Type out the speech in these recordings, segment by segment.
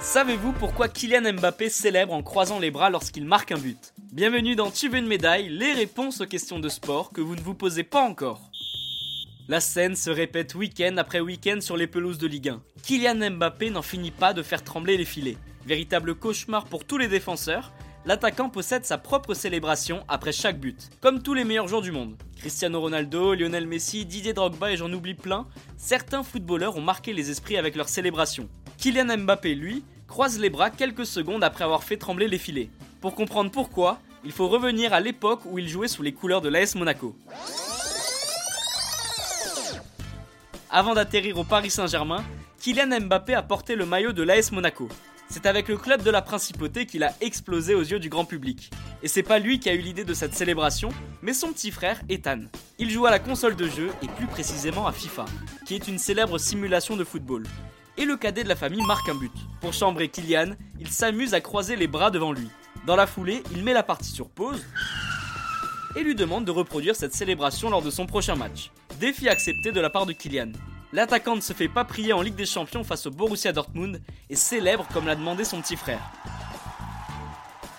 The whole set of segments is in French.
Savez-vous pourquoi Kylian Mbappé célèbre en croisant les bras lorsqu'il marque un but Bienvenue dans Tu veux une médaille, les réponses aux questions de sport que vous ne vous posez pas encore. La scène se répète week-end après week-end sur les pelouses de Ligue 1. Kylian Mbappé n'en finit pas de faire trembler les filets. Véritable cauchemar pour tous les défenseurs, l'attaquant possède sa propre célébration après chaque but, comme tous les meilleurs joueurs du monde. Cristiano Ronaldo, Lionel Messi, Didier Drogba et j'en oublie plein, certains footballeurs ont marqué les esprits avec leur célébration. Kylian Mbappé, lui, croise les bras quelques secondes après avoir fait trembler les filets. Pour comprendre pourquoi, il faut revenir à l'époque où il jouait sous les couleurs de l'AS Monaco. Avant d'atterrir au Paris Saint-Germain, Kylian Mbappé a porté le maillot de l'AS Monaco. C'est avec le club de la principauté qu'il a explosé aux yeux du grand public. Et c'est pas lui qui a eu l'idée de cette célébration, mais son petit frère Ethan. Il joue à la console de jeu et plus précisément à FIFA, qui est une célèbre simulation de football et le cadet de la famille marque un but. Pour chambrer Kylian, il s'amuse à croiser les bras devant lui. Dans la foulée, il met la partie sur pause et lui demande de reproduire cette célébration lors de son prochain match. Défi accepté de la part de Kylian. L'attaquant ne se fait pas prier en Ligue des Champions face au Borussia Dortmund et célèbre comme l'a demandé son petit frère.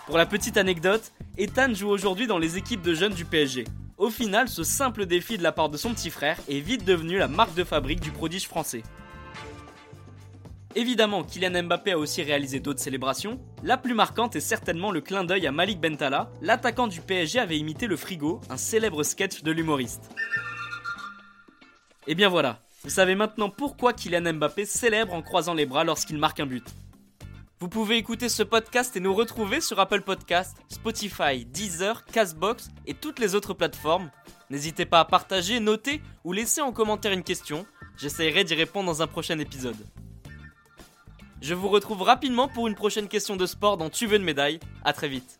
Pour la petite anecdote, Ethan joue aujourd'hui dans les équipes de jeunes du PSG. Au final, ce simple défi de la part de son petit frère est vite devenu la marque de fabrique du prodige français. Évidemment, Kylian Mbappé a aussi réalisé d'autres célébrations. La plus marquante est certainement le clin d'œil à Malik Bentala. L'attaquant du PSG avait imité le frigo, un célèbre sketch de l'humoriste. Et bien voilà, vous savez maintenant pourquoi Kylian Mbappé célèbre en croisant les bras lorsqu'il marque un but. Vous pouvez écouter ce podcast et nous retrouver sur Apple Podcast, Spotify, Deezer, Castbox et toutes les autres plateformes. N'hésitez pas à partager, noter ou laisser en commentaire une question. J'essaierai d'y répondre dans un prochain épisode. Je vous retrouve rapidement pour une prochaine question de sport dans Tu veux une médaille. À très vite.